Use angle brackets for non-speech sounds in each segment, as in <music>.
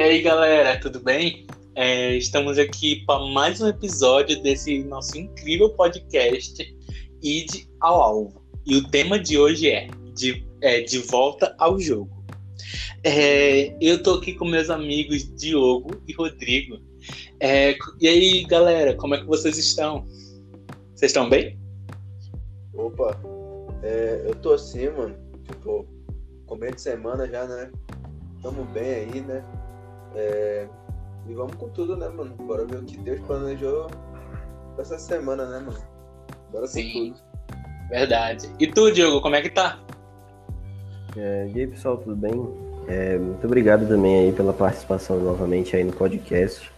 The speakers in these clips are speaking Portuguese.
E aí, galera, tudo bem? É, estamos aqui para mais um episódio desse nosso incrível podcast Id ao Alvo. E o tema de hoje é De, é, de Volta ao Jogo. É, eu tô aqui com meus amigos Diogo e Rodrigo. É, e aí, galera, como é que vocês estão? Vocês estão bem? Opa, é, eu tô assim, mano. Tipo, começo de semana já, né? Tamo bem aí, né? É, e vamos com tudo, né, mano? Bora ver o que Deus planejou pra essa semana, né, mano? Bora Sim, com tudo. verdade. E tu, Diogo, como é que tá? É, e aí, pessoal, tudo bem? É, muito obrigado também aí pela participação novamente aí no podcast.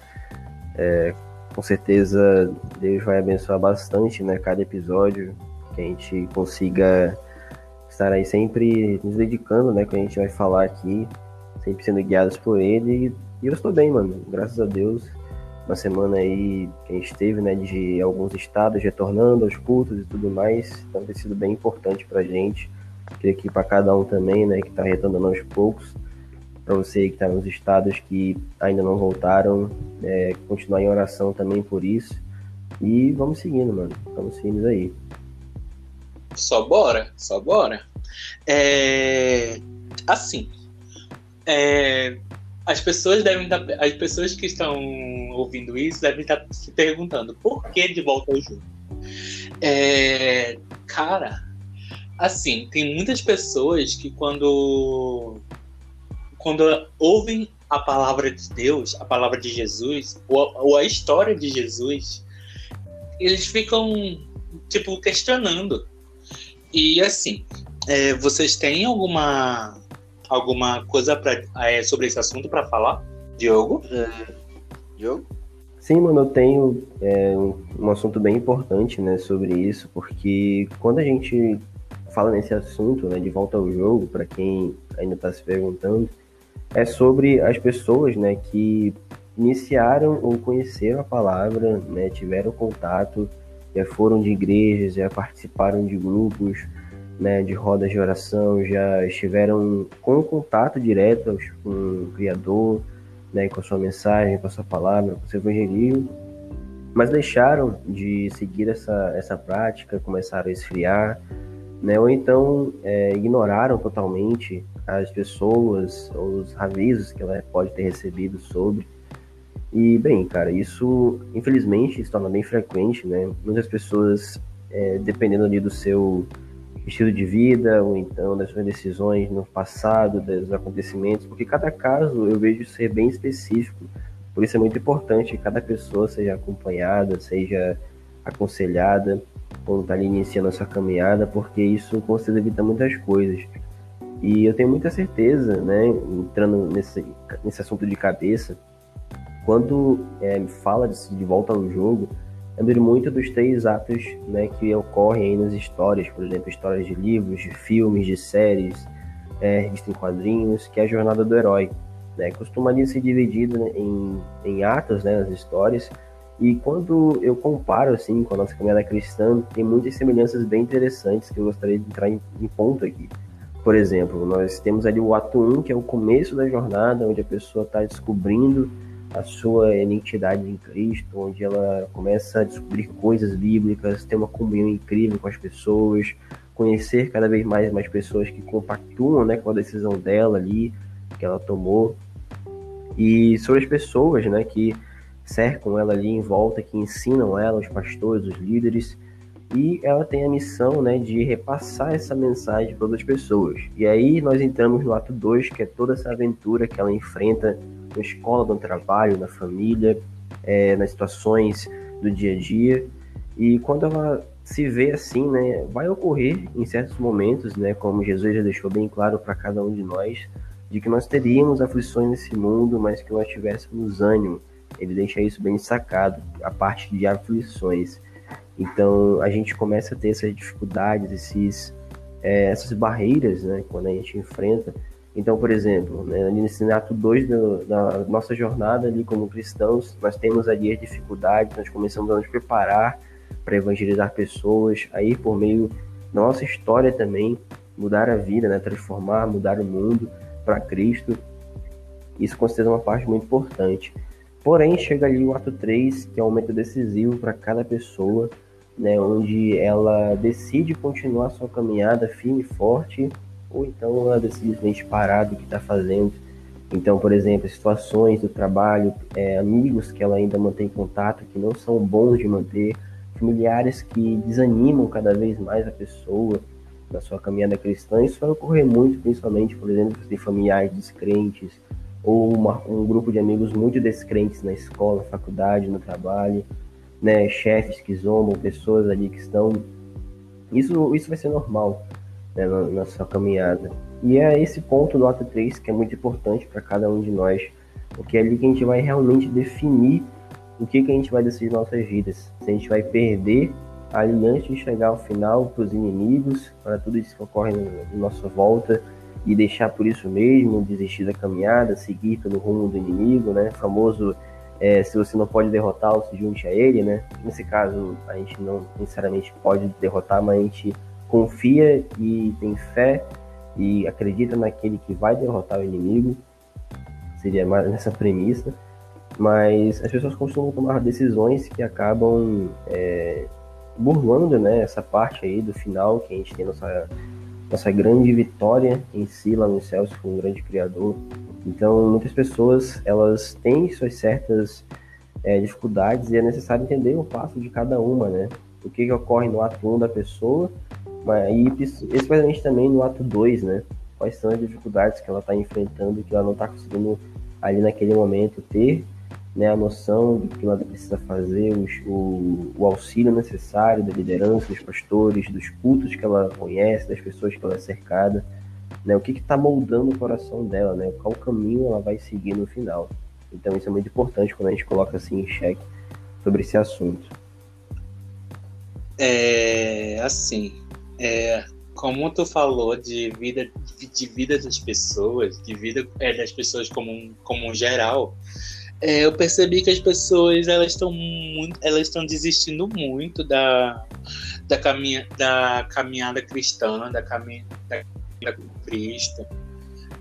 É, com certeza Deus vai abençoar bastante, né, cada episódio, que a gente consiga estar aí sempre nos dedicando, né, que a gente vai falar aqui, sempre sendo guiados por Ele. E eu estou bem, mano, graças a Deus. Uma semana aí que a gente teve, né, de alguns estados retornando aos cultos e tudo mais, então tem sido bem importante pra gente. Queria que para cada um também, né, que está retornando aos poucos, para você que está nos estados que ainda não voltaram, é, continuar em oração também por isso. E vamos seguindo, mano. Vamos seguindo aí. Só bora, só bora. É, assim, é, as pessoas devem estar, as pessoas que estão ouvindo isso devem estar se perguntando por que de volta ao jogo. É, cara, assim, tem muitas pessoas que quando quando ouvem a palavra de Deus, a palavra de Jesus, ou, ou a história de Jesus, eles ficam tipo questionando. E assim, é, vocês têm alguma alguma coisa pra, é, sobre esse assunto para falar, Diogo? Diogo? Sim, mano, eu tenho é, um, um assunto bem importante, né, sobre isso, porque quando a gente fala nesse assunto, né, de volta ao jogo, para quem ainda está se perguntando, é sobre as pessoas, né, que iniciaram ou conheceram a palavra, né, tiveram contato, já foram de igrejas, já participaram de grupos, né, de rodas de oração, já estiveram com contato direto com o Criador, né, com a sua mensagem, com a sua palavra, com o seu evangelismo, mas deixaram de seguir essa, essa prática, começaram a esfriar, né, ou então é, ignoraram totalmente as pessoas, os avisos que ela pode ter recebido sobre. E, bem, cara, isso infelizmente se torna bem frequente, né? Muitas pessoas, é, dependendo ali do seu estilo de vida, ou então das suas decisões no passado, dos acontecimentos, porque cada caso eu vejo ser bem específico. Por isso é muito importante que cada pessoa seja acompanhada, seja aconselhada quando está ali iniciando a sua caminhada, porque isso com certeza evita muitas coisas. E eu tenho muita certeza, né, entrando nesse, nesse assunto de cabeça, quando é, fala de, de volta ao jogo, lembro muito dos três atos né, que ocorrem nas histórias, por exemplo, histórias de livros, de filmes, de séries, é, em quadrinhos, que é a jornada do herói. Né, costumaria ser dividido né, em, em atos, né, nas histórias, e quando eu comparo assim com a nossa caminhada cristã, tem muitas semelhanças bem interessantes que eu gostaria de entrar em, em ponto aqui. Por exemplo, nós temos ali o ato 1, que é o começo da jornada, onde a pessoa está descobrindo a sua identidade em Cristo, onde ela começa a descobrir coisas bíblicas, ter uma comunhão incrível com as pessoas, conhecer cada vez mais mais pessoas que compactuam né, com a decisão dela ali, que ela tomou. E sobre as pessoas né, que cercam ela ali em volta, que ensinam ela, os pastores, os líderes, e ela tem a missão né, de repassar essa mensagem para outras pessoas. E aí nós entramos no ato 2, que é toda essa aventura que ela enfrenta na escola, no trabalho, na família, é, nas situações do dia a dia. E quando ela se vê assim, né, vai ocorrer em certos momentos, né, como Jesus já deixou bem claro para cada um de nós, de que nós teríamos aflições nesse mundo, mas que nós tivéssemos ânimo. Ele deixa isso bem sacado, a parte de aflições. Então a gente começa a ter essas dificuldades, esses, é, essas barreiras, né, quando a gente enfrenta. Então, por exemplo, né, nesse ato 2 da nossa jornada ali como cristãos, nós temos ali as dificuldades, nós começamos a nos preparar para evangelizar pessoas, aí por meio da nossa história também, mudar a vida, né, transformar, mudar o mundo para Cristo. Isso considera uma parte muito importante. Porém, chega ali o ato 3, que é um momento decisivo para cada pessoa, né, onde ela decide continuar sua caminhada firme e forte, ou então ela decide simplesmente parar do que está fazendo. Então, por exemplo, situações do trabalho, é, amigos que ela ainda mantém contato, que não são bons de manter, familiares que desanimam cada vez mais a pessoa na sua caminhada cristã. Isso vai ocorrer muito, principalmente, por exemplo, se tem familiares descrentes, ou uma, um grupo de amigos muito descrentes na escola, faculdade, no trabalho, né, chefes que zombam, pessoas ali que estão. Isso, isso vai ser normal né, na, na sua caminhada. E é esse ponto do ato 3 que é muito importante para cada um de nós, porque é ali que a gente vai realmente definir o que, que a gente vai decidir nossas vidas. Se a gente vai perder ali antes de chegar ao final para os inimigos, para tudo isso que ocorre na nossa volta, e deixar por isso mesmo, desistir da caminhada, seguir pelo rumo do inimigo, né? Famoso é, se você não pode derrotá-lo, se junte a ele, né? Nesse caso, a gente não necessariamente pode derrotar, mas a gente confia e tem fé e acredita naquele que vai derrotar o inimigo. Seria mais nessa premissa. Mas as pessoas costumam tomar decisões que acabam é, burlando né, essa parte aí do final, que a gente tem nossa essa grande vitória em si lá nos céus com um grande criador. Então, muitas pessoas elas têm suas certas é, dificuldades e é necessário entender o passo de cada uma, né? O que, que ocorre no ato 1 da pessoa, mas, especialmente também no ato 2, né? Quais são as dificuldades que ela está enfrentando que ela não está conseguindo ali naquele momento ter né, a noção do que ela precisa fazer, os, o, o auxílio necessário da liderança, dos pastores, dos cultos que ela conhece, das pessoas que ela é cercada, né, o que está moldando o coração dela, né, qual caminho ela vai seguir no final. Então isso é muito importante quando a gente coloca assim em xeque sobre esse assunto. É assim, é, como tu falou de vida de vida das pessoas, de vida é, das pessoas como como um geral, é, eu percebi que as pessoas elas estão muito, elas estão desistindo muito da, da, caminha, da caminhada cristã, da caminhada da Cristo.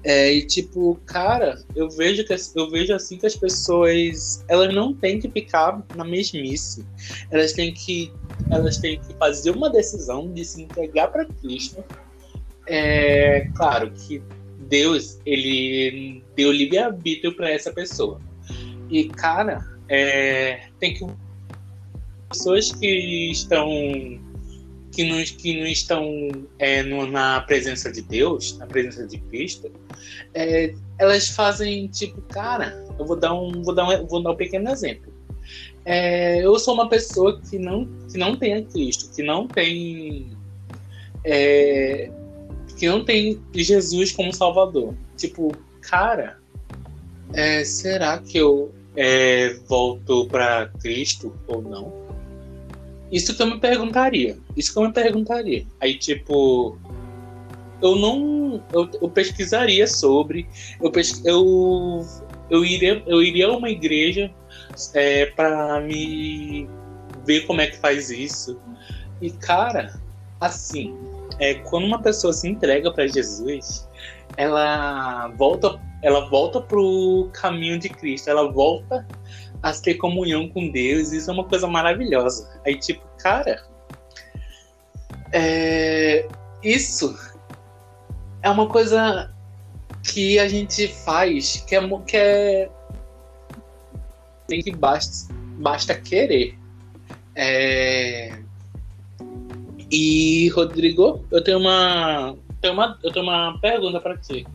É, e tipo, cara, eu vejo que eu vejo assim que as pessoas elas não têm que ficar na mesmice. Elas têm que elas têm que fazer uma decisão de se entregar para Cristo. É claro que Deus ele deu livre arbítrio para essa pessoa. E, cara, é, tem que. Pessoas que estão. Que não, que não estão é, no, na presença de Deus, na presença de Cristo, é, elas fazem tipo, cara, eu vou dar um, vou dar um, vou dar um pequeno exemplo. É, eu sou uma pessoa que não, que não tem a Cristo, que não tem. É, que não tem Jesus como Salvador. Tipo, cara, é, será que eu é, voltou para Cristo ou não? Isso que eu me perguntaria. Isso que eu me perguntaria. Aí, tipo, eu não. Eu, eu pesquisaria sobre. Eu, eu, eu, iria, eu iria a uma igreja é, para me ver como é que faz isso. E, cara, assim, é, quando uma pessoa se entrega para Jesus, ela volta ela volta pro caminho de Cristo, ela volta a ter comunhão com Deus, isso é uma coisa maravilhosa. Aí, tipo, cara, é... isso é uma coisa que a gente faz que é, que é... tem que basta, basta querer. É... E Rodrigo, eu tenho uma, tenho uma, eu tenho uma pergunta para ti.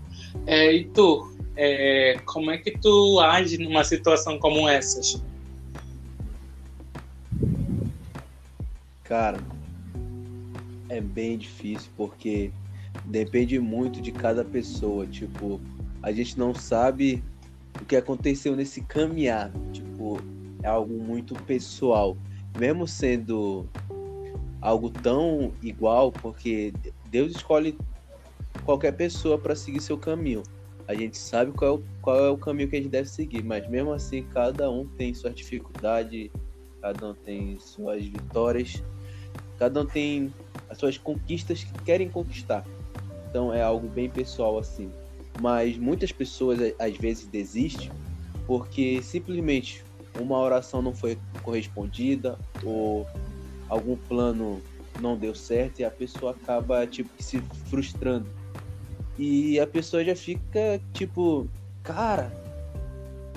É, e tu, é, como é que tu age numa situação como essas? Cara, é bem difícil porque depende muito de cada pessoa. Tipo, a gente não sabe o que aconteceu nesse caminhar. Tipo, é algo muito pessoal. Mesmo sendo algo tão igual, porque Deus escolhe qualquer pessoa para seguir seu caminho a gente sabe qual é, o, qual é o caminho que a gente deve seguir, mas mesmo assim cada um tem sua dificuldade, cada um tem suas vitórias, cada um tem as suas conquistas que querem conquistar. Então é algo bem pessoal assim. mas muitas pessoas às vezes desistem porque simplesmente uma oração não foi correspondida ou algum plano não deu certo e a pessoa acaba tipo se frustrando. E a pessoa já fica tipo, cara,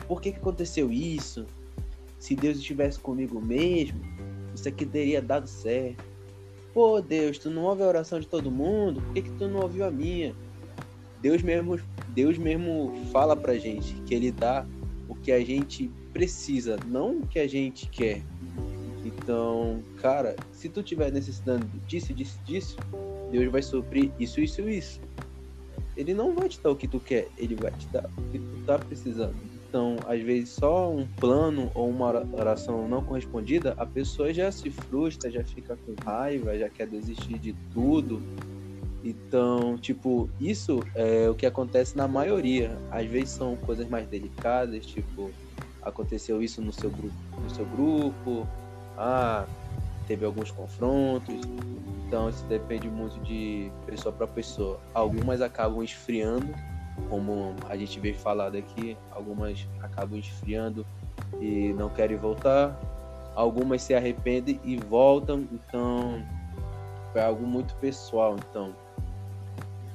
por que, que aconteceu isso? Se Deus estivesse comigo mesmo, isso aqui teria dado certo. Pô, Deus, tu não ouve a oração de todo mundo? Por que, que tu não ouviu a minha? Deus mesmo, Deus mesmo fala pra gente que ele dá o que a gente precisa, não o que a gente quer. Então, cara, se tu tiver necessitando disso, disso, disso, Deus vai suprir isso, isso, isso. Ele não vai te dar o que tu quer, ele vai te dar o que tu tá precisando. Então, às vezes, só um plano ou uma oração não correspondida, a pessoa já se frustra, já fica com raiva, já quer desistir de tudo. Então, tipo, isso é o que acontece na maioria. Às vezes são coisas mais delicadas, tipo, aconteceu isso no seu grupo, no seu grupo, ah, teve alguns confrontos. Então, isso depende muito de pessoa para pessoa. Algumas acabam esfriando como a gente veio falado aqui, algumas acabam esfriando e não querem voltar, algumas se arrependem e voltam, então é algo muito pessoal, então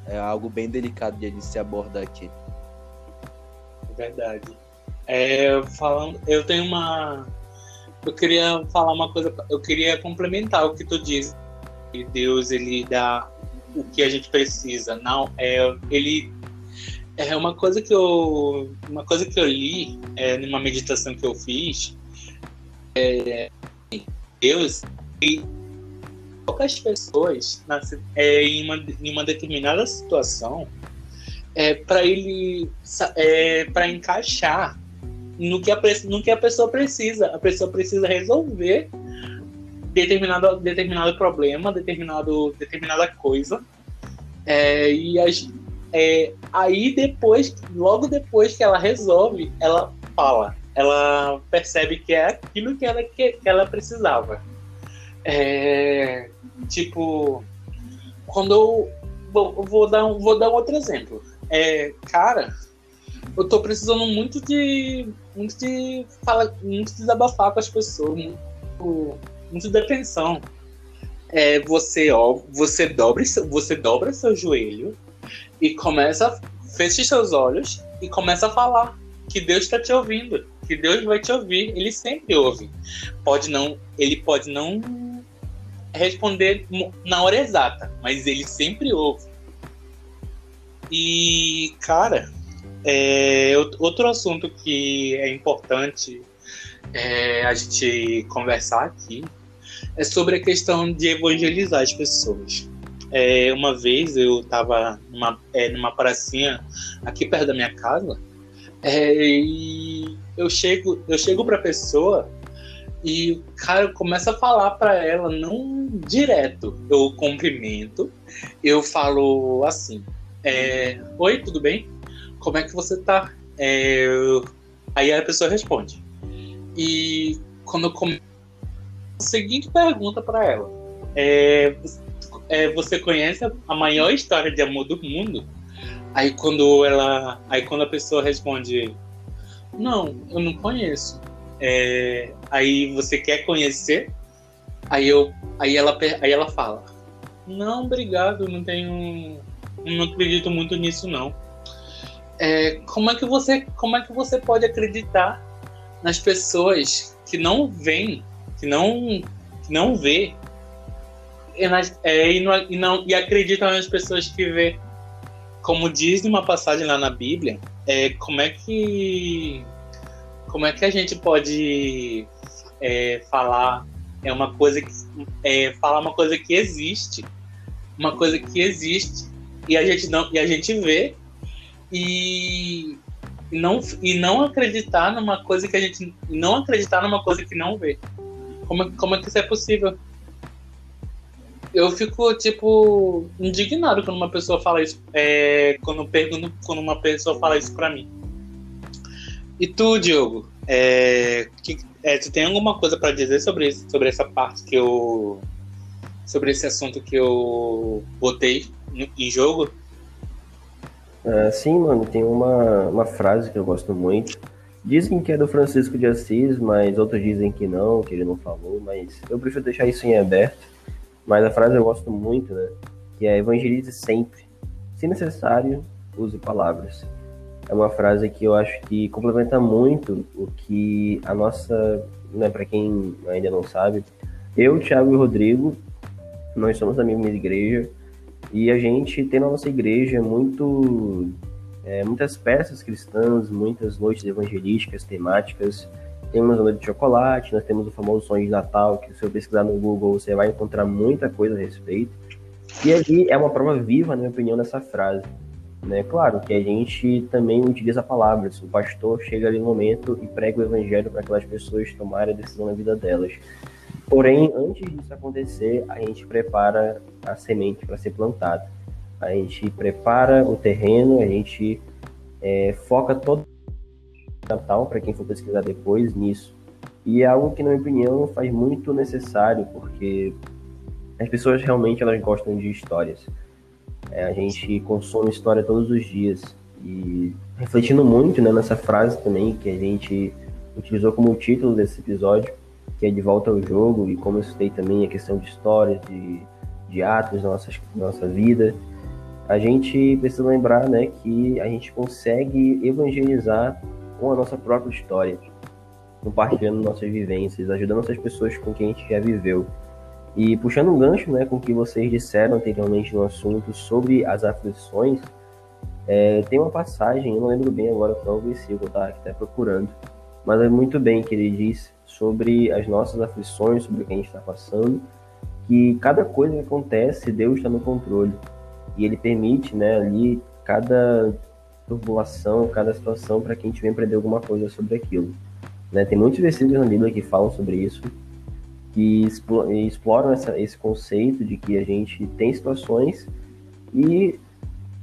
é algo bem delicado de se abordar aqui. Verdade. É, falando, eu tenho uma, eu queria falar uma coisa, eu queria complementar o que tu disse. Deus ele dá o que a gente precisa, não é ele é uma coisa que eu, uma coisa que eu li é, numa meditação que eu fiz. É, Deus e poucas pessoas é, em, uma, em uma determinada situação é para ele é, para encaixar no que, a, no que a pessoa precisa. A pessoa precisa resolver determinado, determinado problema, determinado, determinada coisa. É, e é, aí depois, logo depois que ela resolve, ela fala, ela percebe que é aquilo que ela, que, que ela precisava. É, tipo, quando eu, bom, eu vou dar vou dar um outro exemplo. É, cara, eu tô precisando muito de muito de falar, muito de desabafar com as pessoas, muito, muito de atenção. É, você ó, você dobra você dobra seu joelho e começa, feche seus olhos e começa a falar que Deus está te ouvindo, que Deus vai te ouvir, ele sempre ouve. Pode não, ele pode não responder na hora exata, mas ele sempre ouve. E, cara, é, outro assunto que é importante é, a gente conversar aqui é sobre a questão de evangelizar as pessoas. É, uma vez eu estava numa, é, numa pracinha aqui perto da minha casa é, e eu chego, eu chego para a pessoa e o cara começa a falar para ela, não direto. Eu cumprimento, eu falo assim: é, Oi, tudo bem? Como é que você tá? É, aí a pessoa responde. E quando eu começo, a seguinte pergunta para ela: é, é, você conhece a maior história de amor do mundo? Aí quando ela, aí quando a pessoa responde, não, eu não conheço. É, aí você quer conhecer? Aí eu, aí ela, aí ela fala, não, obrigado, não tenho, não acredito muito nisso não. É, como é que você, como é que você pode acreditar nas pessoas que não veem, que não, que não vê? E, nas, é, e, e, não, e acreditam nas pessoas que vê. Como diz numa passagem lá na Bíblia, é, como é que como é que a gente pode é, falar? É uma coisa que é, falar uma coisa que existe, uma coisa que existe. E a gente não e a gente vê e, não e não acreditar numa coisa que a gente não acreditar numa coisa que não vê. Como, como é que isso é possível? eu fico, tipo, indignado quando uma pessoa fala isso. É, quando, pergunto, quando uma pessoa fala isso pra mim. E tu, Diogo, é, que, é, tu tem alguma coisa para dizer sobre isso, sobre essa parte que eu. sobre esse assunto que eu botei em jogo? Uh, sim, mano, tem uma, uma frase que eu gosto muito. Dizem que é do Francisco de Assis, mas outros dizem que não, que ele não falou, mas eu prefiro deixar isso em aberto. Mas a frase eu gosto muito, né? Que é evangelize sempre. Se necessário, use palavras. É uma frase que eu acho que complementa muito o que a nossa, né, para quem ainda não sabe, eu, Thiago e Rodrigo, nós somos da mesma igreja e a gente tem na nossa igreja muito, é, muitas peças cristãs, muitas noites evangelísticas, temáticas. Temos a noite de chocolate, nós temos o famoso sonho de Natal, que se você pesquisar no Google você vai encontrar muita coisa a respeito. E ali é uma prova viva, na minha opinião, dessa frase. Né? Claro que a gente também utiliza palavras. O pastor chega ali no momento e prega o evangelho para aquelas pessoas tomarem a decisão na vida delas. Porém, antes disso acontecer, a gente prepara a semente para ser plantada. A gente prepara o terreno, a gente é, foca todo o Natal, para quem for pesquisar depois, nisso. E é algo que, na minha opinião, faz muito necessário, porque as pessoas realmente elas gostam de histórias. É, a gente consome história todos os dias. E refletindo muito né, nessa frase também, que a gente utilizou como título desse episódio, que é de volta ao jogo, e como eu citei também a questão de histórias, de, de atos da nossa, nossa vida, a gente precisa lembrar né, que a gente consegue evangelizar com a nossa própria história, compartilhando nossas vivências, ajudando essas pessoas com quem a gente já viveu. E puxando um gancho né, com o que vocês disseram anteriormente no assunto sobre as aflições, é, tem uma passagem, eu não lembro bem agora qual é o versículo tá, que está procurando, mas é muito bem que ele diz sobre as nossas aflições, sobre o que a gente está passando, que cada coisa que acontece, Deus está no controle. E ele permite né, ali cada turbulação, cada situação para que a gente venha aprender alguma coisa sobre aquilo. Né? Tem muitos versículos na Bíblia que falam sobre isso, que exploram essa, esse conceito de que a gente tem situações e,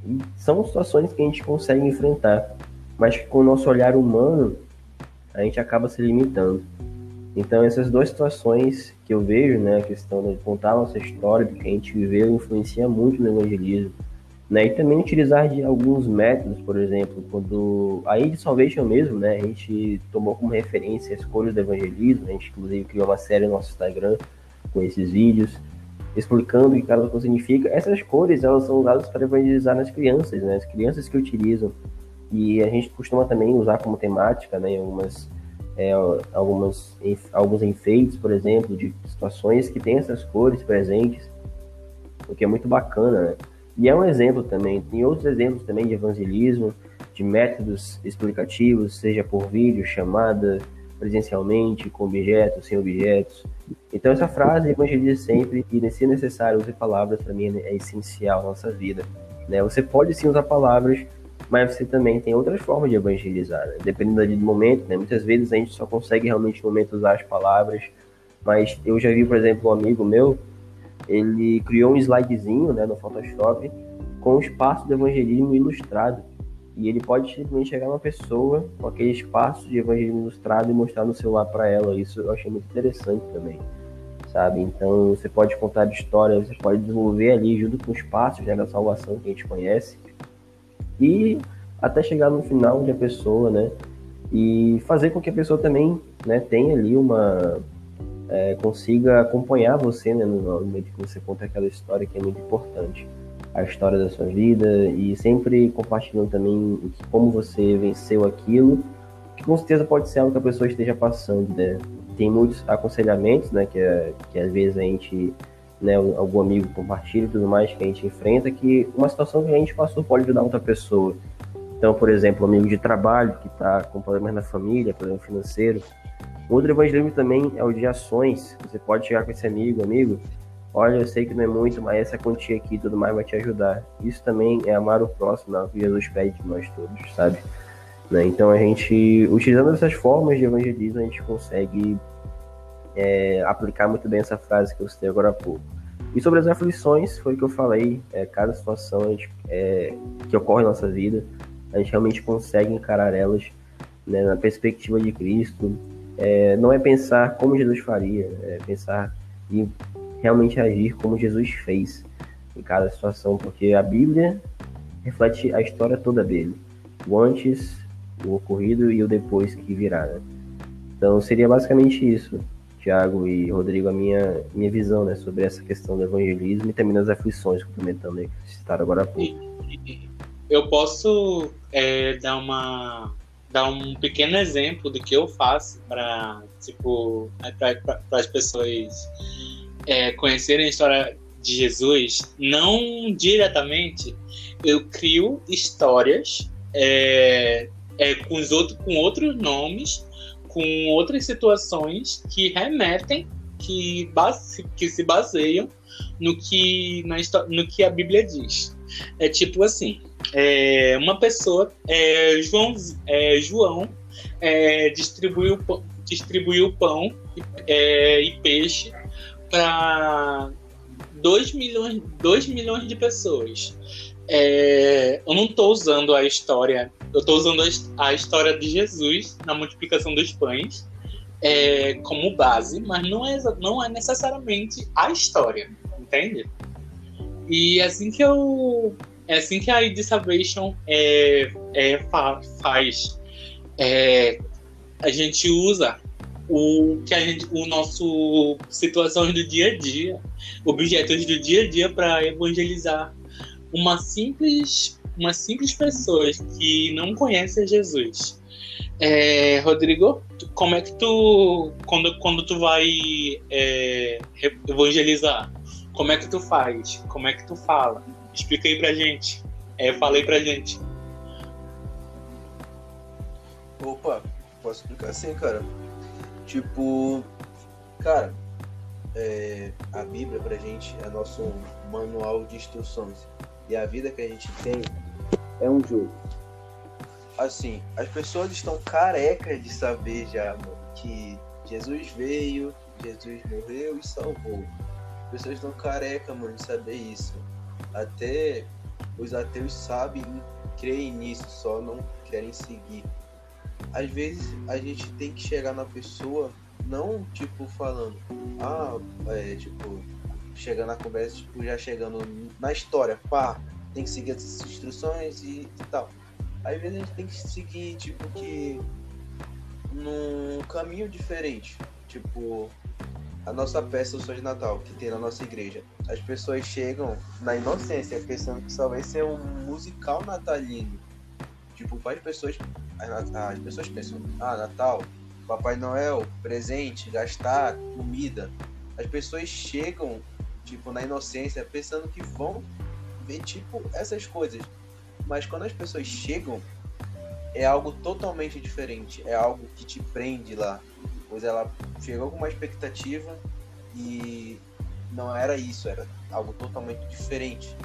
e são situações que a gente consegue enfrentar, mas que com o nosso olhar humano a gente acaba se limitando. Então essas duas situações que eu vejo, né, a questão de contar a nossa história, do que a gente viveu, influencia muito no evangelismo. Né, e também utilizar de alguns métodos, por exemplo, quando a Aid Salvation mesmo, né, a gente tomou como referência a escolha do evangelismo, a gente inclusive criou uma série no nosso Instagram com esses vídeos, explicando o que cada coisa significa. Essas cores, elas são usadas para evangelizar nas crianças, né, as crianças que utilizam. E a gente costuma também usar como temática, né, algumas, é, algumas, alguns enfeites, por exemplo, de situações que têm essas cores presentes, o que é muito bacana, né? E é um exemplo também. Tem outros exemplos também de evangelismo, de métodos explicativos, seja por vídeo, chamada, presencialmente, com objetos, sem objetos. Então essa frase evangelize sempre e se necessário use palavras para mim é essencial na nossa vida. Né? Você pode sim usar palavras, mas você também tem outras formas de evangelizar, né? dependendo do momento. Né? Muitas vezes a gente só consegue realmente no momento usar as palavras, mas eu já vi, por exemplo, um amigo meu ele criou um slidezinho né, no Photoshop com o espaço do evangelismo ilustrado. E ele pode simplesmente chegar uma pessoa com aquele espaço de evangelismo ilustrado e mostrar no celular para ela. Isso eu achei muito interessante também, sabe? Então você pode contar histórias, você pode desenvolver ali junto com os passos né, da salvação que a gente conhece e até chegar no final onde a pessoa, né? E fazer com que a pessoa também né, tenha ali uma, é, consiga acompanhar você né, no momento que você conta aquela história que é muito importante. A história da sua vida e sempre compartilhando também como você venceu aquilo, que com certeza pode ser algo que a pessoa esteja passando, né? Tem muitos aconselhamentos, né, que, é, que às vezes a gente, né, algum amigo compartilha e tudo mais que a gente enfrenta, que uma situação que a gente passou pode ajudar outra pessoa. Então, por exemplo, um amigo de trabalho que está com problemas na família, problema financeiro, Outro evangelismo também é o de ações. Você pode chegar com esse amigo, amigo, olha, eu sei que não é muito, mas essa quantia aqui e tudo mais vai te ajudar. Isso também é amar o próximo, é o que Jesus pede de nós todos, sabe? Né? Então a gente, utilizando essas formas de evangelismo, a gente consegue é, aplicar muito bem essa frase que eu citei agora há pouco. E sobre as aflições, foi o que eu falei, é, cada situação gente, é, que ocorre na nossa vida, a gente realmente consegue encarar elas né, na perspectiva de Cristo, é, não é pensar como Jesus faria, é pensar e realmente agir como Jesus fez em cada situação, porque a Bíblia reflete a história toda dele. O antes, o ocorrido e o depois que virá. Né? Então seria basicamente isso, Tiago e Rodrigo, a minha, minha visão né, sobre essa questão do evangelismo e também das aflições, complementando aí que citaram agora há pouco. Eu posso é, dar uma dar um pequeno exemplo do que eu faço para tipo para as pessoas é, conhecerem a história de Jesus, não diretamente, eu crio histórias é, é, com, os outro, com outros nomes, com outras situações que remetem, que, base, que se baseiam no que, na, no que a Bíblia diz. É tipo assim, é, uma pessoa, é, João, é, João é, distribuiu, distribuiu pão e, é, e peixe para 2 milhões, 2 milhões de pessoas. É, eu não estou usando a história, eu estou usando a, história de Jesus na multiplicação dos pães é, como base, mas não é, não é necessariamente a história, entende? E é assim que eu. É assim que a Id Salvation é, é, faz. É, a gente usa o que a gente, o nosso situações do dia a dia, objetos do dia a dia para evangelizar uma simples, uma simples pessoa que não conhece Jesus. É, Rodrigo, como é que tu, quando, quando tu vai é, evangelizar, como é que tu faz? Como é que tu fala? Explica aí pra gente. É, fala aí pra gente. Opa, posso explicar assim, cara. Tipo, cara, é, a Bíblia pra gente é nosso manual de instruções. E a vida que a gente tem é um jogo. Assim, as pessoas estão carecas de saber já, mano, que Jesus veio, Jesus morreu e salvou. As pessoas estão carecas, mano, de saber isso. Até os ateus sabem e creem nisso, só não querem seguir às vezes a gente tem que chegar na pessoa, não tipo falando, ah, é, tipo, chegando na conversa, tipo, já chegando na história, pá, tem que seguir essas instruções e, e tal. Às vezes a gente tem que seguir, tipo, que num caminho diferente. Tipo, a nossa peça do Sonho de Natal, que tem na nossa igreja. As pessoas chegam na inocência, pensando que só vai ser um musical natalino. Tipo, várias pessoas as pessoas pensam, ah, Natal, Papai Noel, presente, gastar, comida. As pessoas chegam, tipo, na inocência, pensando que vão ver, tipo, essas coisas. Mas quando as pessoas chegam, é algo totalmente diferente. É algo que te prende lá. Pois ela chegou com uma expectativa e não era isso, era algo totalmente diferente.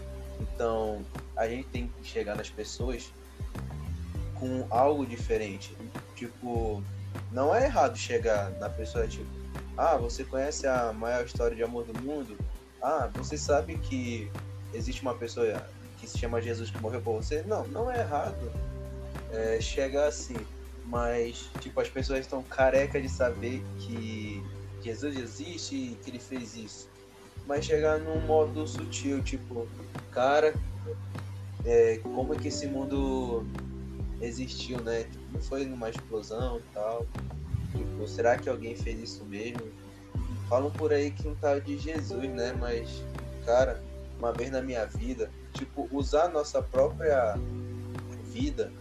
Então, a gente tem que chegar nas pessoas com algo diferente. Tipo, não é errado chegar na pessoa, tipo, ah, você conhece a maior história de amor do mundo? Ah, você sabe que existe uma pessoa que se chama Jesus que morreu por você? Não, não é errado é, assim. Mas, tipo, as pessoas estão carecas de saber que Jesus existe e que ele fez isso. Mas chegar num modo sutil, tipo, cara, é, como é que esse mundo existiu, né? Não foi numa explosão e tal. Tipo, será que alguém fez isso mesmo? Falam por aí que um tal de Jesus, né? Mas, cara, uma vez na minha vida, tipo, usar nossa própria vida,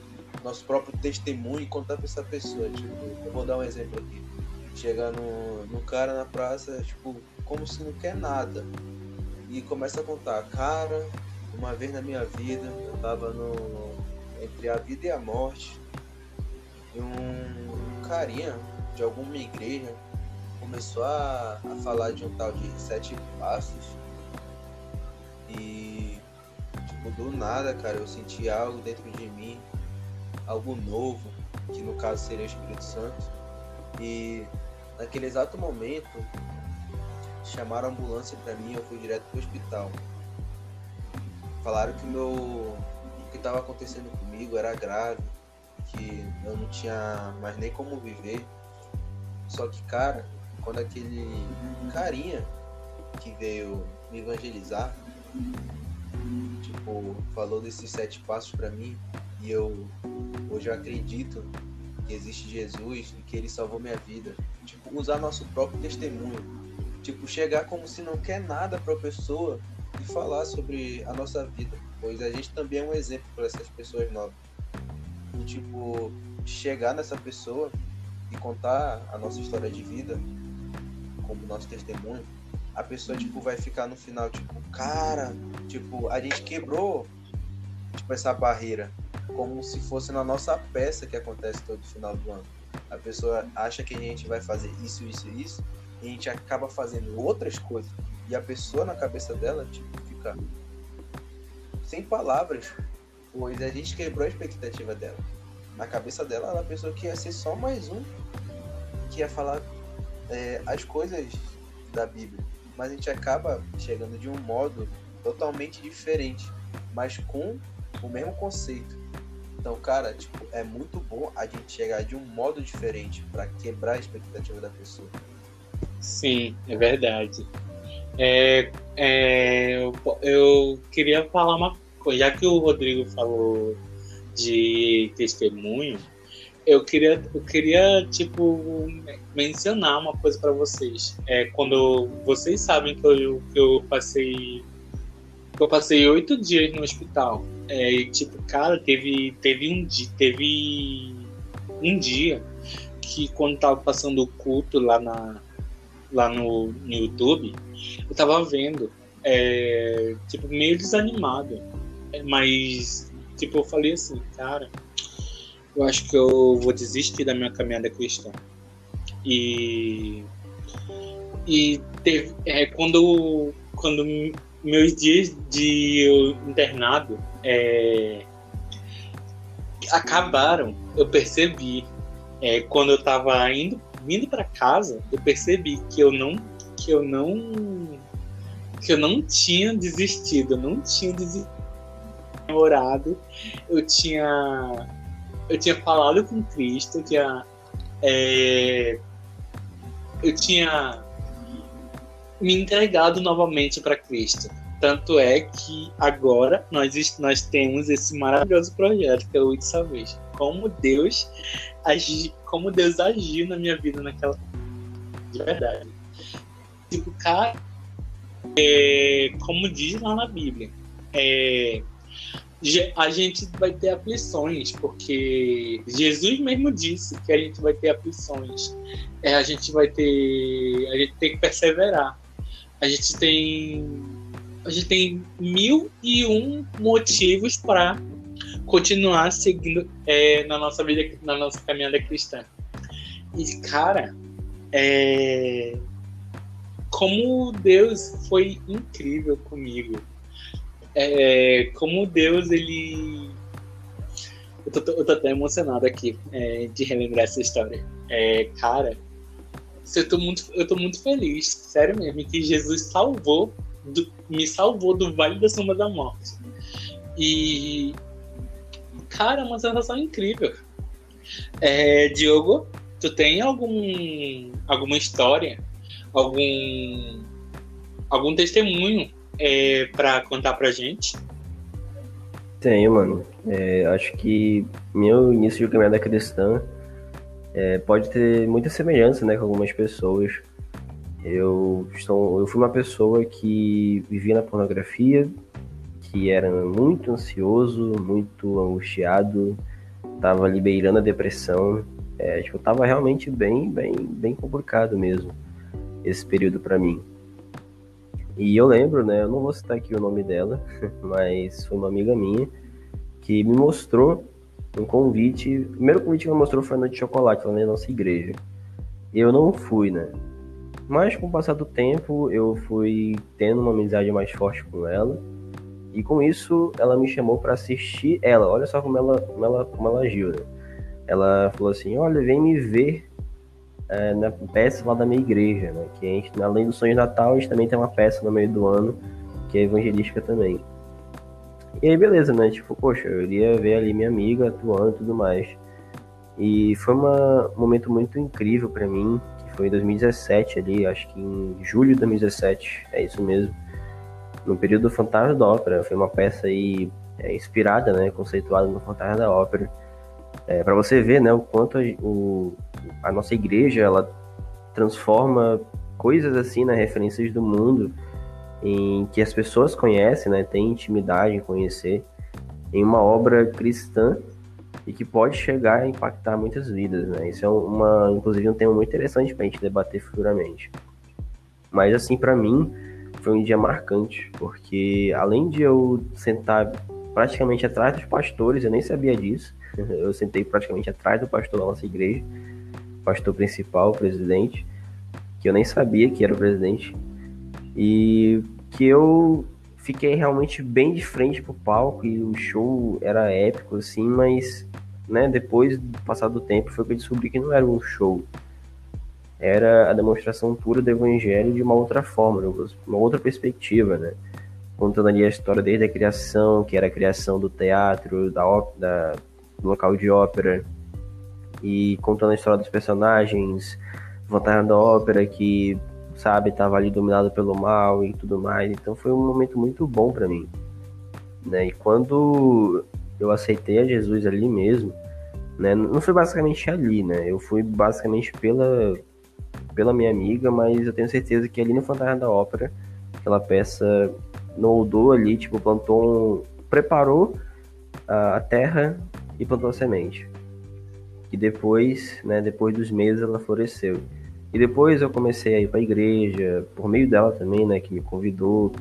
nosso próprio testemunho e contar pra essa pessoa. Tipo, eu vou dar um exemplo aqui. Chegar no, no cara na praça, tipo, como se não quer nada. E começa a contar, cara, uma vez na minha vida, eu tava no, entre a vida e a morte. E um carinha de alguma igreja começou a, a falar de um tal de sete passos. E tipo, do nada, cara, eu senti algo dentro de mim, algo novo, que no caso seria o Espírito Santo. E naquele exato momento chamaram a ambulância para mim, eu fui direto pro hospital. Falaram que meu que estava acontecendo comigo era grave, que eu não tinha mais nem como viver. Só que, cara, quando aquele carinha que veio me evangelizar, tipo, falou desses sete passos para mim e eu hoje eu acredito que existe Jesus e que ele salvou minha vida. Tipo, usar nosso próprio testemunho. Tipo, chegar como se não quer nada para a pessoa e falar sobre a nossa vida, pois a gente também é um exemplo para essas pessoas novas. E, tipo, chegar nessa pessoa e contar a nossa história de vida como nosso testemunho, a pessoa tipo vai ficar no final tipo, cara, tipo, a gente quebrou tipo essa barreira como se fosse na nossa peça que acontece todo final do ano. A pessoa acha que a gente vai fazer isso, isso, isso, e a gente acaba fazendo outras coisas. E a pessoa na cabeça dela, tipo, fica sem palavras, pois a gente quebrou a expectativa dela. Na cabeça dela, ela pensou que ia ser só mais um que ia falar é, as coisas da Bíblia. Mas a gente acaba chegando de um modo totalmente diferente, mas com o mesmo conceito. Então, cara, tipo, é muito bom a gente chegar de um modo diferente para quebrar a expectativa da pessoa. Sim, é verdade. É, é, eu, eu queria falar uma coisa, já que o Rodrigo falou de testemunho, eu queria, eu queria tipo mencionar uma coisa para vocês. É quando vocês sabem que eu, que eu passei que eu passei oito dias no hospital. É, e, tipo, cara, teve teve um dia teve um dia que quando tava passando o culto lá na lá no, no YouTube, eu tava vendo é, tipo meio desanimado, é, mas tipo eu falei assim, cara, eu acho que eu vou desistir da minha caminhada cristã. E, e teve, é, quando, quando meus dias de internado é, acabaram, eu percebi, é, quando eu estava indo, indo para casa, eu percebi que eu não que eu não que eu não tinha desistido, eu não tinha desistido, orado, eu tinha eu tinha falado com Cristo, que é, eu tinha me entregado novamente para Cristo. Tanto é que agora nós, nós temos esse maravilhoso projeto que é o. Como Deus agi, como Deus agiu na minha vida naquela de verdade. Tipo, cara, é, como diz lá na Bíblia, é, a gente vai ter aflições, porque Jesus mesmo disse que a gente vai ter aflições. É, a gente vai ter. A gente tem que perseverar. A gente tem. A gente tem mil e um motivos para continuar seguindo é, na nossa vida, na nossa caminhada cristã. E, cara, é, como Deus foi incrível comigo é, como Deus, ele. Eu tô, eu tô até emocionado aqui é, de relembrar essa história. É, cara, eu tô, muito, eu tô muito feliz, sério mesmo, que Jesus salvou, do, me salvou do vale da sombra da morte. E. Cara, é uma sensação incrível. É, Diogo, tu tem algum, alguma história, algum, algum testemunho é, para contar pra gente? Tenho, mano. É, acho que meu início de caminhada cristã é, pode ter muita semelhança né, com algumas pessoas. Eu, estou, eu fui uma pessoa que vivia na pornografia, que era muito ansioso, muito angustiado, estava liberando a depressão. É, tipo, tava realmente bem, bem, bem complicado mesmo esse período para mim. E eu lembro, né? Eu não vou citar aqui o nome dela, <laughs> mas foi uma amiga minha que me mostrou um convite. O primeiro convite que ela mostrou foi a noite de chocolate lá na nossa igreja. Eu não fui, né? Mas com o passar do tempo, eu fui tendo uma amizade mais forte com ela. E com isso, ela me chamou para assistir ela. Olha só como ela, como ela, como ela agiu, né? Ela falou assim: Olha, vem me ver é, na peça lá da minha igreja, né? Que a gente, além do sonho de Natal, a gente também tem uma peça no meio do ano que é evangelística também. E aí, beleza, né? Tipo, poxa, eu iria ver ali minha amiga atuando e tudo mais. E foi uma, um momento muito incrível para mim, que foi em 2017 ali, acho que em julho de 2017, é isso mesmo. no período do Fantasma da Ópera. Foi uma peça aí é, inspirada, né, conceituada no Fantasma da Ópera. É, para você ver, né, o quanto a, o, a nossa igreja ela transforma coisas assim, né, referências do mundo em que as pessoas conhecem, né, têm intimidade em conhecer, em uma obra cristã e que pode chegar a impactar muitas vidas, né? Isso é uma, inclusive, um tema muito interessante para a gente debater futuramente. Mas assim, para mim, foi um dia marcante, porque além de eu sentar praticamente atrás dos pastores, eu nem sabia disso. <laughs> Eu sentei praticamente atrás do pastor da nossa igreja, pastor principal, presidente, que eu nem sabia que era o presidente. E que eu fiquei realmente bem de frente pro palco e o show era épico, assim, mas, né, depois do passar do tempo foi que eu descobri que não era um show. Era a demonstração pura do evangelho de uma outra forma, uma outra perspectiva, né? Contando ali a história desde a criação, que era a criação do teatro, da, do local de ópera, e contando a história dos personagens, Fantasma da Ópera, que sabe, estava ali dominado pelo mal e tudo mais. Então foi um momento muito bom para mim. Né? E quando eu aceitei a Jesus ali mesmo, né? Não foi basicamente ali, né? Eu fui basicamente pela pela minha amiga, mas eu tenho certeza que ali no Fantasma da Ópera, aquela peça noldou ali, tipo, plantou um, preparou a terra e plantou a semente. E depois, né, depois dos meses ela floresceu. E depois eu comecei a ir para a igreja, por meio dela também, né, que me convidou.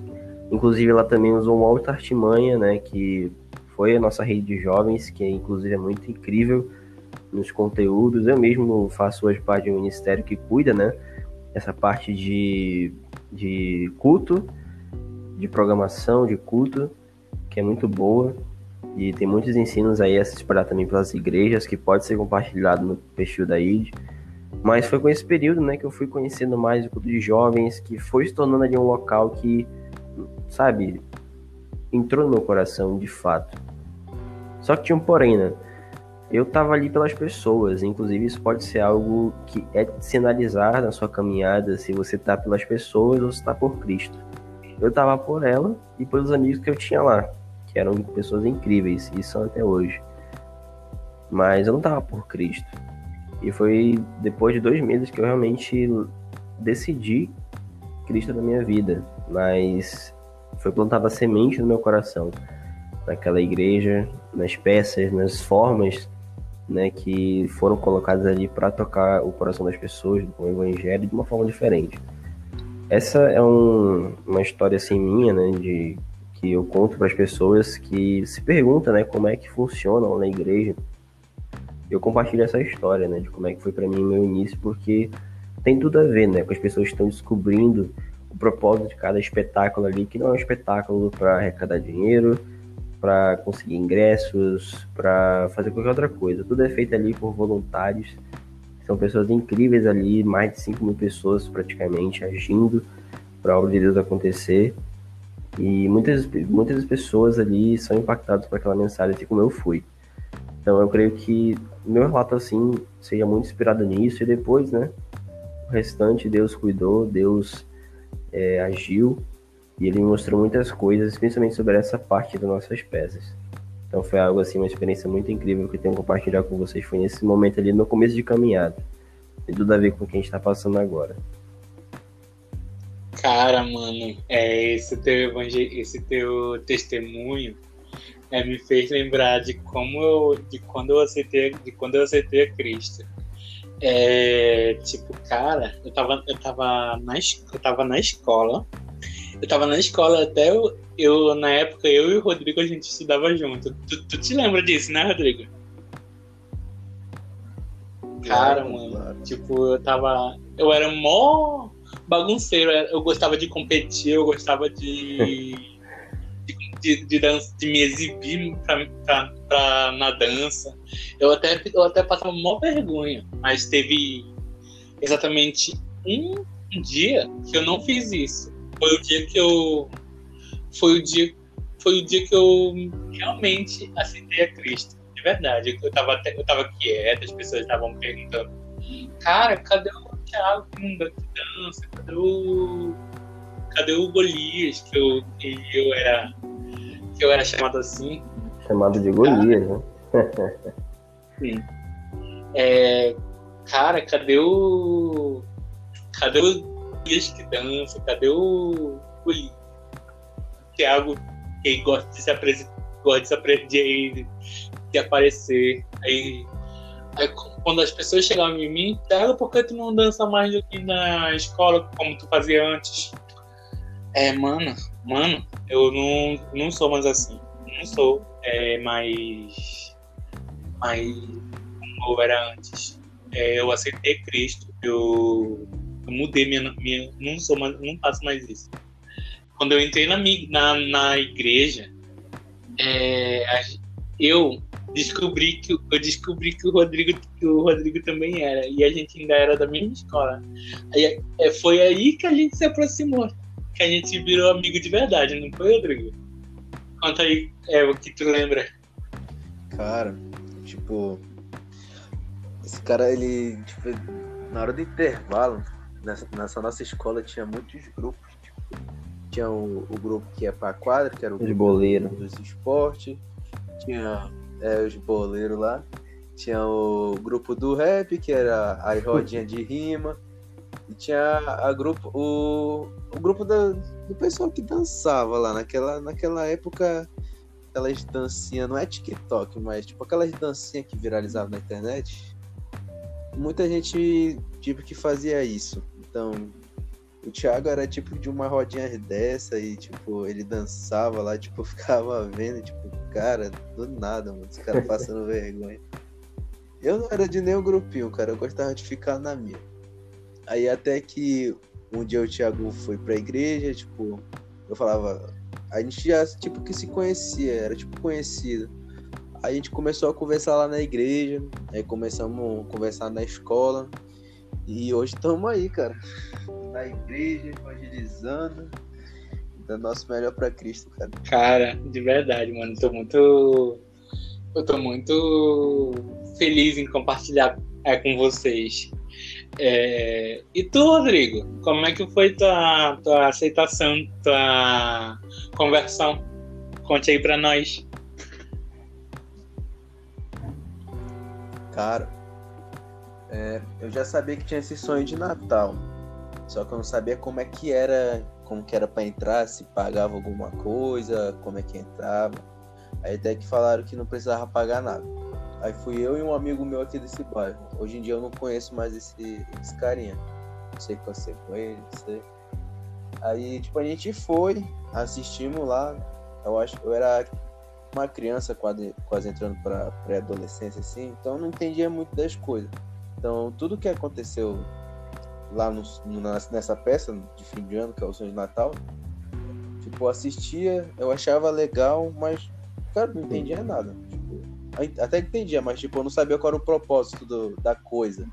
Inclusive ela também usou uma outra artimanha, né, que foi a nossa rede de jovens, que inclusive é muito incrível nos conteúdos. Eu mesmo faço hoje parte de um ministério que cuida, né, essa parte de, de culto, de programação de culto, que é muito boa. E tem muitos ensinos aí a se espalhar também pelas igrejas, que pode ser compartilhado no perfil da ID. Mas foi com esse período, né, que eu fui conhecendo mais o culto de jovens, que foi se tornando ali um local que, sabe, entrou no meu coração de fato. Só que tinha um porém, né? Eu tava ali pelas pessoas, inclusive isso pode ser algo que é sinalizar na sua caminhada se você tá pelas pessoas ou se tá por Cristo. Eu tava por ela e pelos amigos que eu tinha lá, que eram pessoas incríveis e são até hoje. Mas eu não tava por Cristo. E foi depois de dois meses que eu realmente decidi Cristo na minha vida. Mas foi plantada semente no meu coração, naquela igreja, nas peças, nas formas né, que foram colocadas ali para tocar o coração das pessoas com o evangelho de uma forma diferente. Essa é um, uma história assim minha, né, de que eu conto para as pessoas que se perguntam, né, como é que funciona na igreja eu compartilho essa história, né, de como é que foi para mim meu início, porque tem tudo a ver, né, com as pessoas estão descobrindo o propósito de cada espetáculo ali, que não é um espetáculo para arrecadar dinheiro, para conseguir ingressos, para fazer qualquer outra coisa. Tudo é feito ali por voluntários. São pessoas incríveis ali, mais de 5 mil pessoas praticamente agindo para a obra de Deus acontecer. E muitas, muitas pessoas ali são impactadas por aquela mensagem, assim como eu fui. Então eu creio que meu relato assim seja muito inspirado nisso e depois, né? O restante Deus cuidou, Deus é, agiu e ele mostrou muitas coisas, principalmente sobre essa parte das nossas peças. Então foi algo assim, uma experiência muito incrível que eu tenho compartilhar com vocês. Foi nesse momento ali no começo de caminhada. Tem tudo a ver com o que a gente está passando agora. Cara, mano, é, esse, teu evangel... esse teu testemunho é, me fez lembrar de como eu, de quando eu aceitei, de quando eu aceitei a Cristo. É, tipo, cara, eu tava, eu tava na, eu tava na escola. Eu tava na escola até eu, eu, na época, eu e o Rodrigo a gente estudava junto. Tu, tu te lembra disso, né, Rodrigo? Cara, mano, tipo, eu tava. Eu era mó bagunceiro, eu gostava de competir, eu gostava de. <laughs> de, de, dança, de me exibir pra, pra, pra, na dança. Eu até, eu até passava uma vergonha, mas teve exatamente um dia que eu não fiz isso. Foi o dia que eu. Foi o dia, foi o dia que eu realmente aceitei a Cristo. De verdade. Eu tava, eu tava quieta, as pessoas estavam perguntando: Cara, cadê o Thiago que dança? Cadê o cadê o Golias, que eu, que eu era. Que eu era chamado assim. Chamado de Golias, né? Sim. É, cara, cadê o. Cadê o Golias que dança? Cadê o Golias? Thiago, que gosta de se apresentar, gosta de se aprender, de aparecer. Aí, aí quando as pessoas chegavam em mim, Thiago, por que tu não dança mais que na escola, como tu fazia antes? É, mano, mano, eu não, não sou mais assim. Não sou é, mais, mais como era antes. É, eu aceitei Cristo, eu, eu mudei minha, minha. Não sou mais, não faço mais isso. Quando eu entrei na, na, na igreja, é, eu descobri que eu descobri que o Rodrigo que o Rodrigo também era e a gente ainda era da mesma escola. Aí, é, foi aí que a gente se aproximou que a gente virou amigo de verdade, não foi, Rodrigo? Conta aí é, o que tu lembra. Cara, tipo. Esse cara, ele. Tipo, na hora do intervalo, nessa, nessa nossa escola tinha muitos grupos. Tipo, tinha o, o, grupo que é pra quadra, que era o de boleiro dos esportes. Tinha é, os boleiros lá. Tinha o grupo do rap, que era a rodinha de rima. E tinha a grupo, o, o grupo da, do pessoal que dançava lá naquela, naquela época, aquelas dancinhas, não é TikTok, mas tipo aquelas dancinhas que viralizavam na internet. Muita gente tipo que fazia isso. Então, o Thiago era tipo de uma rodinha dessa e tipo, ele dançava lá, tipo, <laughs> ficava vendo, tipo, cara, do nada, mano, esse cara passando <laughs> vergonha. Eu não era de nenhum grupinho, cara, eu gostava de ficar na minha. Aí até que um dia o Thiago foi pra igreja, tipo, eu falava, a gente já tipo que se conhecia, era tipo conhecido. Aí a gente começou a conversar lá na igreja, aí começamos a conversar na escola. E hoje estamos aí, cara. Na igreja, evangelizando, dando nosso melhor para Cristo, cara. Cara, de verdade, mano. Tô muito. Eu tô muito feliz em compartilhar é, com vocês é... E tu, Rodrigo, como é que foi tua, tua aceitação, tua conversão? Conte aí pra nós. Cara, é, eu já sabia que tinha esse sonho de Natal. Só que eu não sabia como é que era, como que era para entrar, se pagava alguma coisa, como é que entrava. Aí até que falaram que não precisava pagar nada. Aí fui eu e um amigo meu aqui desse bairro. Hoje em dia eu não conheço mais esse, esse carinha. Não sei qual ser com ele, não sei. Aí, tipo, a gente foi, assistimos lá. Eu acho eu era uma criança quase, quase entrando pra pré-adolescência, assim, então não entendia muito das coisas. Então, tudo que aconteceu lá no, nessa peça de fim de ano, que é o Sonho de Natal, tipo, eu assistia, eu achava legal, mas, cara, não entendia nada até entendia, mas tipo, eu não sabia qual era o propósito do, da coisa.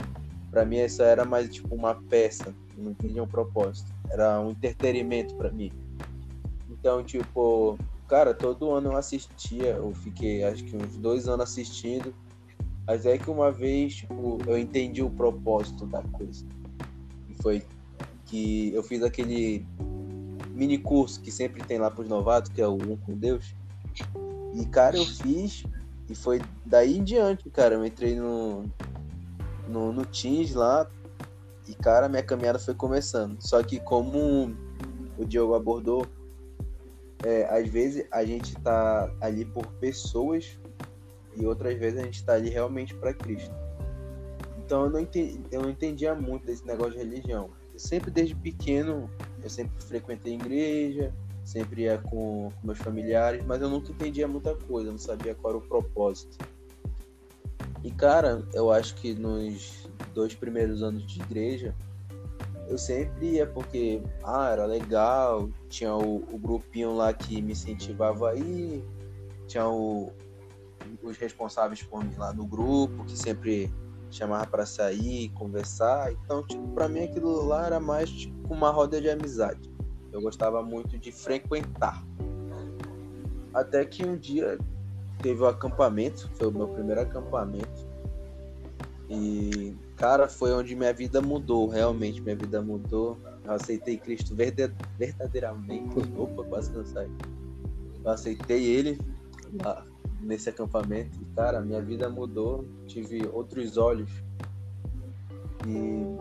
Para mim, essa era mais tipo uma peça, eu não entendia um propósito. Era um entretenimento para mim. Então, tipo, cara, todo ano eu assistia, eu fiquei acho que uns dois anos assistindo. Mas é que uma vez, tipo, eu entendi o propósito da coisa. Foi que eu fiz aquele mini curso que sempre tem lá pros novatos, que é o Um com Deus. E, cara, eu fiz e foi daí em diante, cara. Eu entrei no, no, no Teams lá e, cara, minha caminhada foi começando. Só que, como o Diogo abordou, é, às vezes a gente tá ali por pessoas e outras vezes a gente tá ali realmente para Cristo. Então eu não, entendi, eu não entendia muito desse negócio de religião. Eu sempre desde pequeno, eu sempre frequentei igreja, sempre ia com, com meus familiares, mas eu nunca entendia muita coisa, não sabia qual era o propósito. E cara, eu acho que nos dois primeiros anos de igreja, eu sempre ia porque, ah, era legal, tinha o, o grupinho lá que me incentivava aí, tinha o, os responsáveis por mim lá no grupo, que sempre chamava para sair, conversar. Então, tipo, para mim aquilo lá era mais tipo uma roda de amizade eu gostava muito de frequentar. Até que um dia teve o um acampamento, foi o meu primeiro acampamento. E, cara, foi onde minha vida mudou, realmente minha vida mudou. Eu aceitei Cristo verdadeiramente. Opa, quase cansei. Eu aceitei ele lá nesse acampamento. E, cara, minha vida mudou. Tive outros olhos. E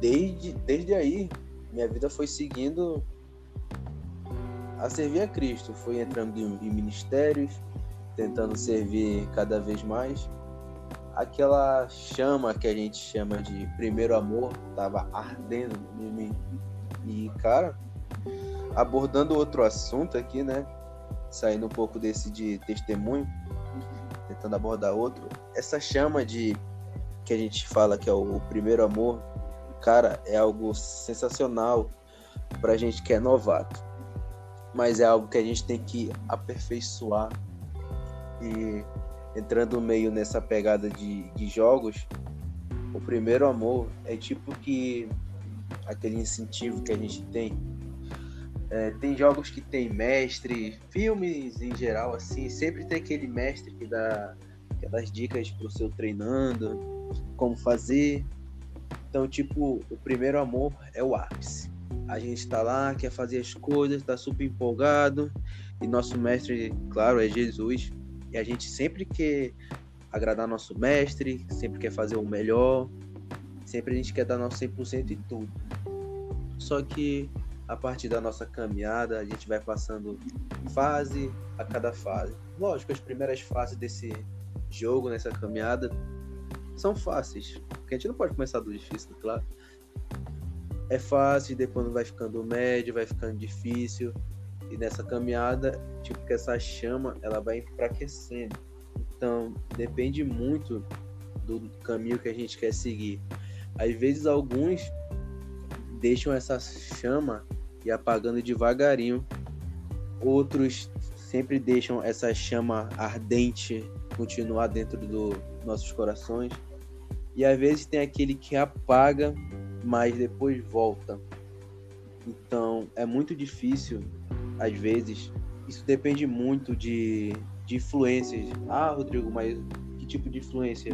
desde, desde aí, minha vida foi seguindo a servir a Cristo. Fui entrando em, em ministérios, tentando servir cada vez mais. Aquela chama que a gente chama de primeiro amor estava ardendo em mim. E, cara, abordando outro assunto aqui, né? Saindo um pouco desse de testemunho, tentando abordar outro. Essa chama de que a gente fala que é o primeiro amor, cara, é algo sensacional pra gente que é novato. Mas é algo que a gente tem que aperfeiçoar. E entrando meio nessa pegada de, de jogos, o primeiro amor é tipo que aquele incentivo que a gente tem. É, tem jogos que tem mestre, filmes em geral, assim, sempre tem aquele mestre que dá aquelas dicas pro seu treinando, como fazer. Então, tipo, o primeiro amor é o ápice. A gente tá lá, quer fazer as coisas, tá super empolgado, e nosso mestre, claro, é Jesus. E a gente sempre quer agradar nosso mestre, sempre quer fazer o melhor, sempre a gente quer dar nosso 100% em tudo. Só que a partir da nossa caminhada, a gente vai passando fase a cada fase. Lógico, as primeiras fases desse jogo, nessa caminhada, são fáceis. Porque a gente não pode começar do difícil, claro. É fácil, depois vai ficando médio, vai ficando difícil. E nessa caminhada, tipo, que essa chama, ela vai enfraquecendo. Então, depende muito do caminho que a gente quer seguir. Às vezes, alguns deixam essa chama e apagando devagarinho. Outros sempre deixam essa chama ardente continuar dentro dos nossos corações. E às vezes tem aquele que apaga, mas depois volta. Então é muito difícil, às vezes. Isso depende muito de, de influências. Ah, Rodrigo, mas que tipo de influência?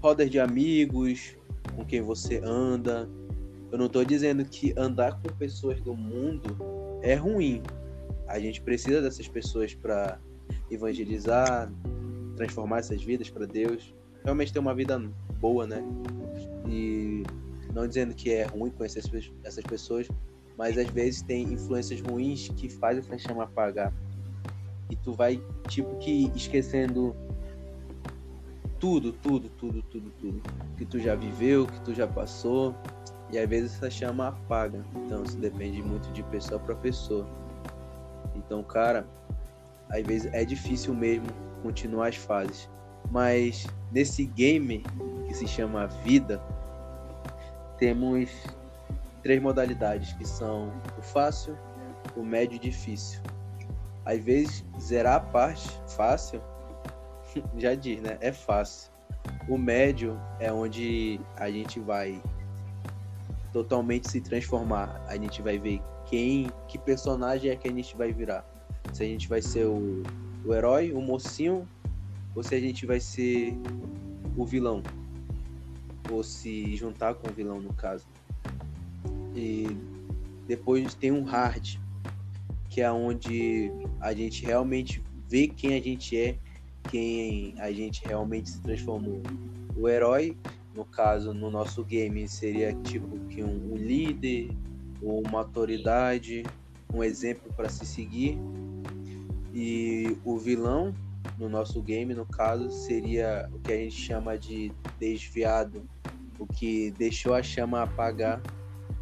Rodas de amigos, com quem você anda. Eu não estou dizendo que andar com pessoas do mundo é ruim. A gente precisa dessas pessoas para evangelizar, transformar essas vidas para Deus, realmente ter uma vida boa, né? E não dizendo que é ruim conhecer essas pessoas, mas às vezes tem influências ruins que fazem essa chama apagar. E tu vai, tipo, que esquecendo tudo, tudo, tudo, tudo, tudo que tu já viveu, que tu já passou. E às vezes essa chama apaga. Então isso depende muito de pessoa para pessoa. Então, cara, às vezes é difícil mesmo continuar as fases. Mas nesse game que se chama Vida, temos três modalidades que são o fácil, o médio e difícil. Às vezes zerar a parte fácil <laughs> já diz, né? É fácil. O médio é onde a gente vai totalmente se transformar. A gente vai ver quem, que personagem é que a gente vai virar. Se a gente vai ser o o herói, o mocinho, ou se a gente vai ser o vilão. Ou se juntar com o vilão, no caso. E depois tem um hard, que é onde a gente realmente vê quem a gente é, quem a gente realmente se transformou. O herói, no caso, no nosso game, seria tipo que um, um líder, ou uma autoridade, um exemplo para se seguir. E o vilão, no nosso game, no caso, seria o que a gente chama de desviado, o que deixou a chama apagar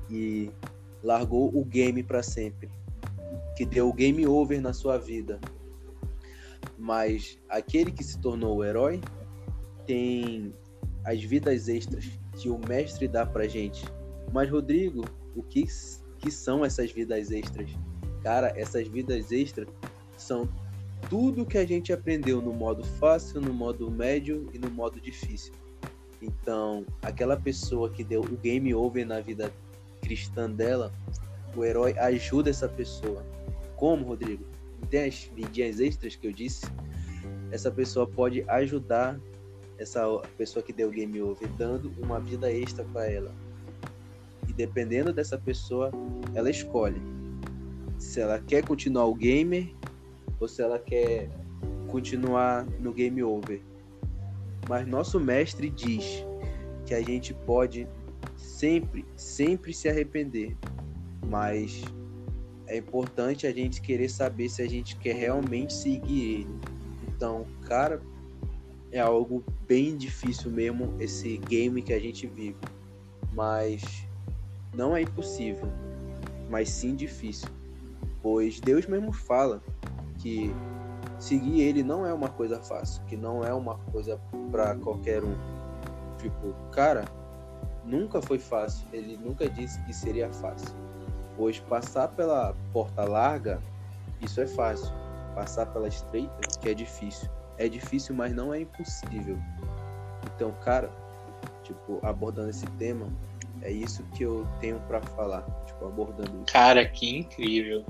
e largou o game para sempre, que deu o game over na sua vida. Mas aquele que se tornou o herói tem as vidas extras que o mestre dá pra gente. Mas Rodrigo, o que que são essas vidas extras? Cara, essas vidas extras são tudo que a gente aprendeu no modo fácil, no modo médio e no modo difícil. Então, aquela pessoa que deu o game over na vida cristã dela, o herói ajuda essa pessoa. Como, Rodrigo? Tem as vidinhas extras que eu disse? Essa pessoa pode ajudar essa pessoa que deu game over, dando uma vida extra para ela. E dependendo dessa pessoa, ela escolhe se ela quer continuar o gamer ou se ela quer continuar no game over. Mas nosso mestre diz que a gente pode sempre, sempre se arrepender, mas é importante a gente querer saber se a gente quer realmente seguir ele. Então, cara, é algo bem difícil mesmo esse game que a gente vive. Mas não é impossível, mas sim difícil. Pois Deus mesmo fala que seguir ele não é uma coisa fácil, que não é uma coisa para qualquer um. Tipo, cara, nunca foi fácil. Ele nunca disse que seria fácil. Pois passar pela porta larga, isso é fácil. Passar pela estreita, que é difícil. É difícil, mas não é impossível. Então, cara, tipo, abordando esse tema, é isso que eu tenho para falar, tipo, abordando isso. Cara, que incrível.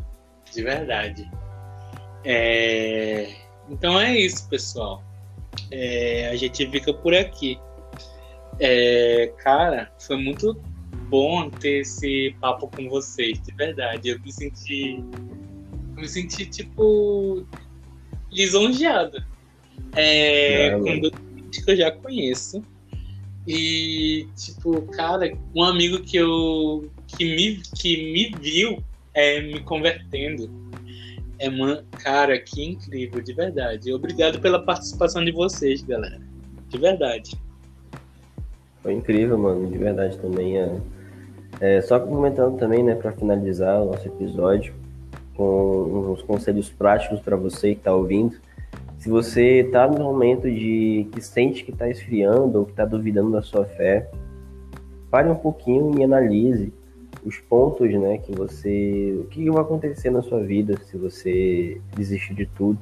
De verdade. É... Então é isso, pessoal. É... A gente fica por aqui. É... Cara, foi muito bom ter esse papo com vocês, de verdade. Eu me senti. Eu me senti, tipo. lisonjeado. É, com que eu já conheço. E, tipo, cara, um amigo que eu. que me, que me viu é, me convertendo. É uma. Cara, que incrível, de verdade. Obrigado pela participação de vocês, galera. De verdade. Foi incrível, mano, de verdade também. É, é só comentando também, né, para finalizar o nosso episódio, com uns conselhos práticos para você que está ouvindo. Se você está no momento de que sente que está esfriando ou que está duvidando da sua fé, pare um pouquinho e analise os pontos, né, que você, o que vai acontecer na sua vida se você desistir de tudo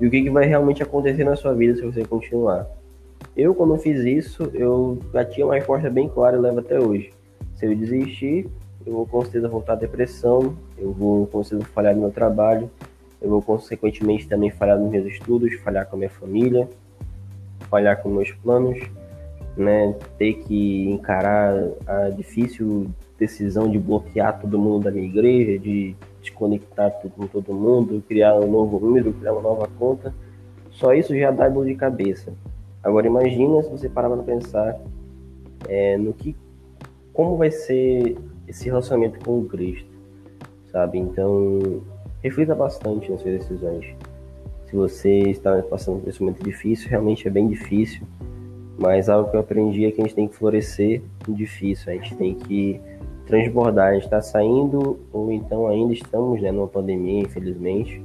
e o que, vai realmente acontecer na sua vida se você continuar. Eu, quando fiz isso, eu já tinha uma resposta bem clara e levo até hoje. Se eu desistir, eu vou com certeza voltar à depressão, eu vou com certeza falhar no meu trabalho, eu vou consequentemente também falhar nos meus estudos, falhar com a minha família, falhar com meus planos, né? Ter que encarar a difícil decisão de bloquear todo mundo da minha igreja, de desconectar com todo mundo, criar um novo número, criar uma nova conta. Só isso já dá dor de cabeça. Agora imagina se você parar para pensar é, no que, como vai ser esse relacionamento com o Cristo, sabe? Então reflita bastante nas suas decisões. Se você está passando por esse momento difícil, realmente é bem difícil, mas algo que eu aprendi é que a gente tem que florescer no difícil, a gente tem que transbordar, a gente está saindo, ou então ainda estamos né, numa pandemia, infelizmente,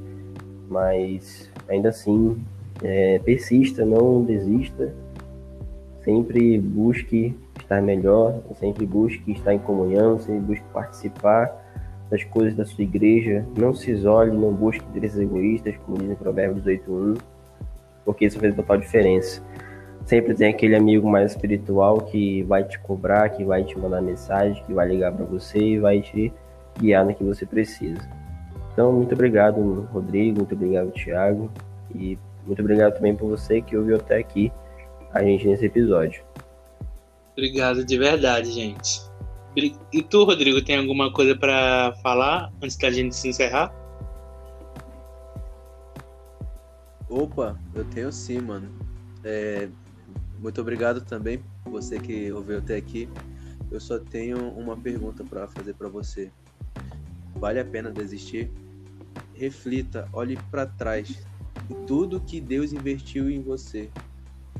mas ainda assim, é, persista, não desista, sempre busque estar melhor, sempre busque estar em comunhão, sempre busque participar das coisas da sua igreja, não se isole, não busque interesses egoístas, como diz em Provérbios 18.1, porque isso faz total diferença. Sempre tem aquele amigo mais espiritual que vai te cobrar, que vai te mandar mensagem, que vai ligar para você e vai te guiar no que você precisa. Então, muito obrigado, Rodrigo, muito obrigado, Thiago, e muito obrigado também por você que ouviu até aqui a gente nesse episódio. Obrigado de verdade, gente. E tu, Rodrigo, tem alguma coisa para falar antes da gente se encerrar? Opa, eu tenho sim, mano. É, muito obrigado também você que ouviu até aqui. Eu só tenho uma pergunta para fazer para você. Vale a pena desistir? Reflita, olhe para trás tudo que Deus investiu em você.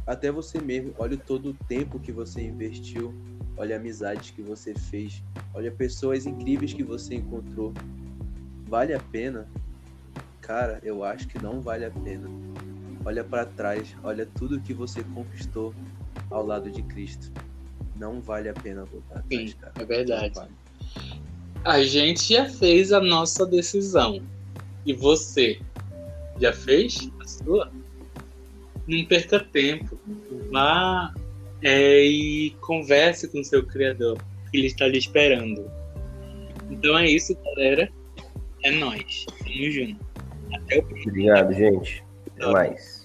Até você mesmo, olhe todo o tempo que você investiu olha amizades que você fez, olha pessoas incríveis que você encontrou. Vale a pena? Cara, eu acho que não vale a pena. Olha para trás, olha tudo que você conquistou ao lado de Cristo. Não vale a pena voltar atrás, Sim, cara. É verdade. Vale. A gente já fez a nossa decisão. E você? Já fez a sua? Não perca tempo. Vá é, e converse com seu criador, que ele está lhe esperando. Então é isso, galera. É nós. Tamo junto. Até o próximo. Obrigado, gente. Até mais.